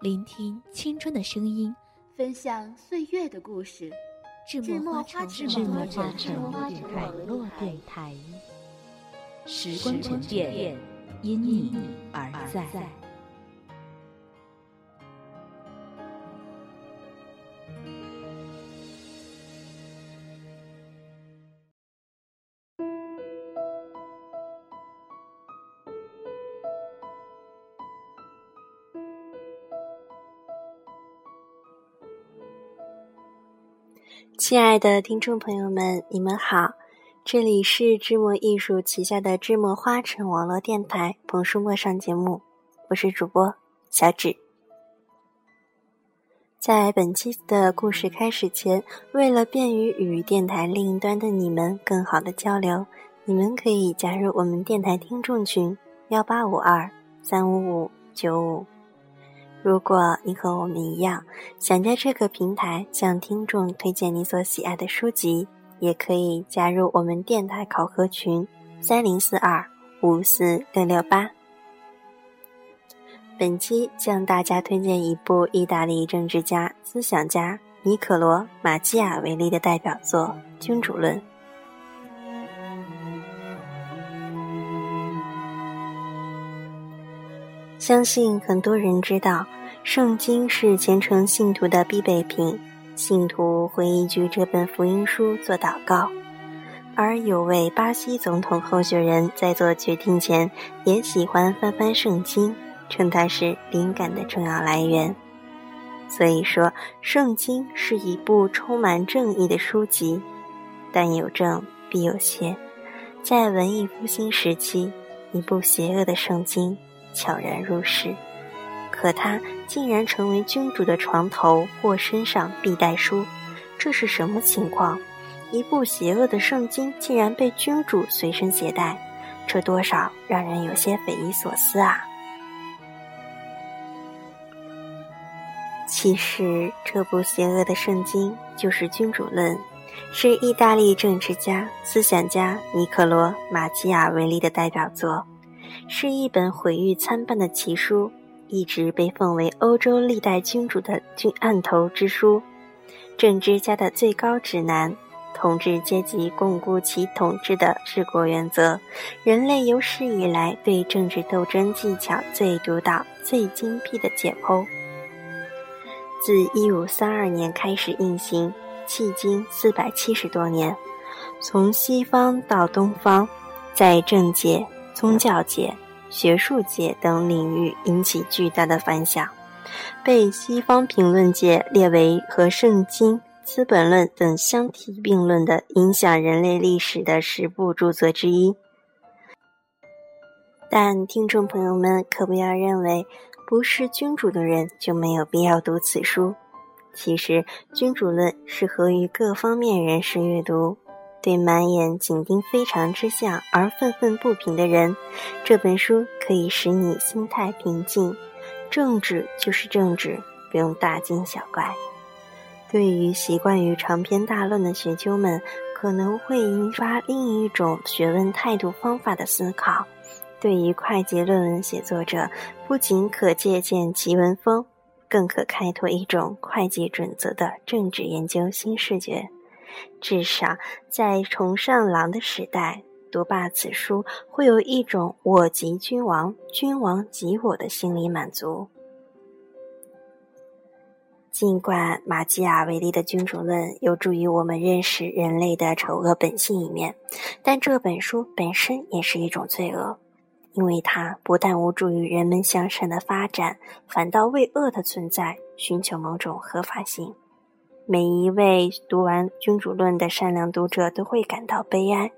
聆听青春的声音，分享岁月的故事。智墨花城网络电台，时光沉淀，因你而在。亲爱的听众朋友们，你们好，这里是芝墨艺术旗下的芝墨花城网络电台《彭书陌上》节目，我是主播小芷。在本期的故事开始前，为了便于与电台另一端的你们更好的交流，你们可以加入我们电台听众群幺八五二三五五九五。如果你和我们一样，想在这个平台向听众推荐你所喜爱的书籍，也可以加入我们电台考核群三零四二五四六六八。本期向大家推荐一部意大利政治家、思想家尼可罗·马基雅维利的代表作《君主论》。相信很多人知道，圣经是虔诚信徒的必备品，信徒会依据这本福音书做祷告。而有位巴西总统候选人在做决定前，也喜欢翻翻圣经，称它是灵感的重要来源。所以说，圣经是一部充满正义的书籍，但有正必有邪，在文艺复兴时期，一部邪恶的圣经。悄然入室，可它竟然成为君主的床头或身上必带书，这是什么情况？一部邪恶的圣经竟然被君主随身携带，这多少让人有些匪夷所思啊！其实，这部邪恶的圣经就是《君主论》，是意大利政治家、思想家尼可罗·马基雅维利的代表作。是一本毁誉参半的奇书，一直被奉为欧洲历代君主的君案头之书，政治家的最高指南，统治阶级巩固其统治的治国原则，人类有史以来对政治斗争技巧最独到、最精辟的解剖。自一五三二年开始印行，迄今四百七十多年，从西方到东方，在政界。宗教界、学术界等领域引起巨大的反响，被西方评论界列为和《圣经》《资本论》等相提并论的影响人类历史的十部著作之一。但听众朋友们可不要认为不是君主的人就没有必要读此书，其实《君主论》适合于各方面人士阅读。对满眼紧盯非常之下而愤愤不平的人，这本书可以使你心态平静。政治就是政治，不用大惊小怪。对于习惯于长篇大论的学究们，可能会引发另一种学问态度方法的思考。对于会计论文写作者，不仅可借鉴其文风，更可开拓一种会计准则的政治研究新视觉。至少在崇尚狼的时代，读罢此书，会有一种“我即君王，君王即我”的心理满足。尽管马基雅维利的《君主论》有助于我们认识人类的丑恶本性一面，但这本书本身也是一种罪恶，因为它不但无助于人们向善的发展，反倒为恶的存在寻求某种合法性。每一位读完《君主论》的善良读者都会感到悲哀。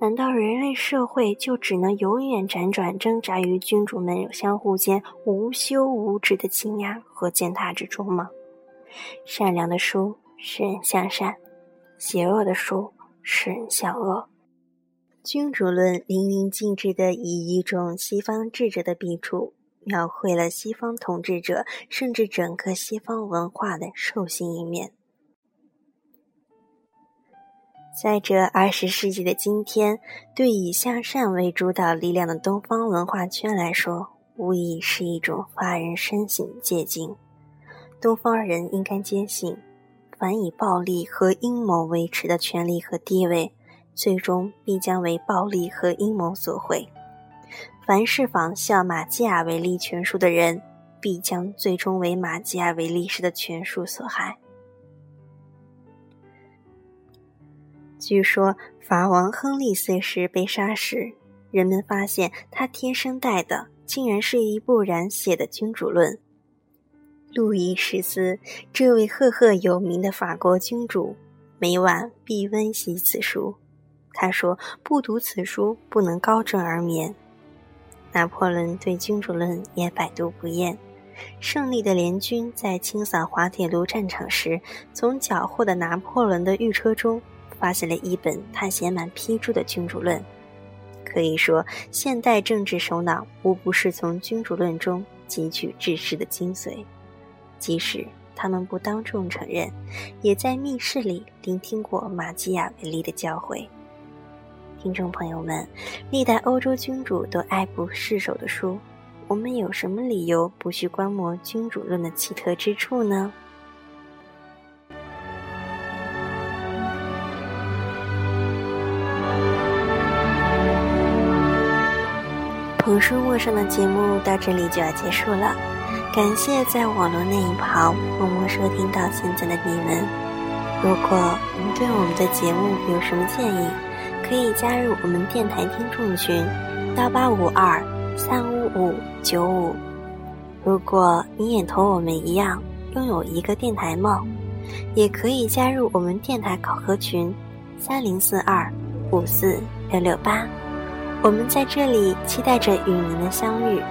难道人类社会就只能永远辗转挣扎于君主们相互间无休无止的倾轧和践踏之中吗？善良的书使人向善，邪恶的书使人向恶。君主论淋漓尽致地以一种西方智者的笔触，描绘了西方统治者甚至整个西方文化的兽性一面。在这二十世纪的今天，对以向善为主导力量的东方文化圈来说，无疑是一种发人深省的借鉴。东方人应该坚信，凡以暴力和阴谋维持的权力和地位，最终必将为暴力和阴谋所毁；凡是仿效马基雅维利权术的人，必将最终为马基雅维利式的权术所害。据说法王亨利四世被杀时，人们发现他天生带的竟然是一部染血的君主论。路易十四这位赫赫有名的法国君主，每晚必温习此书。他说：“不读此书，不能高枕而眠。”拿破仑对君主论也百读不厌。胜利的联军在清扫滑铁卢战场时，从缴获的拿破仑的御车中。发现了一本他写满批注的君主论，可以说，现代政治首脑无不是从君主论中汲取治世的精髓，即使他们不当众承认，也在密室里聆听过马基雅维利的教诲。听众朋友们，历代欧洲君主都爱不释手的书，我们有什么理由不去观摩君主论的奇特之处呢？书陌生的节目到这里就要结束了，感谢在网络那一旁默默收听到现在的你们。如果您对我们的节目有什么建议，可以加入我们电台听众群幺八五二三五五九五。如果你也同我们一样拥有一个电台梦，也可以加入我们电台考核群三零四二五四六六八。我们在这里期待着与您的相遇，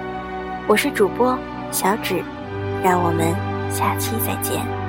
我是主播小指，让我们下期再见。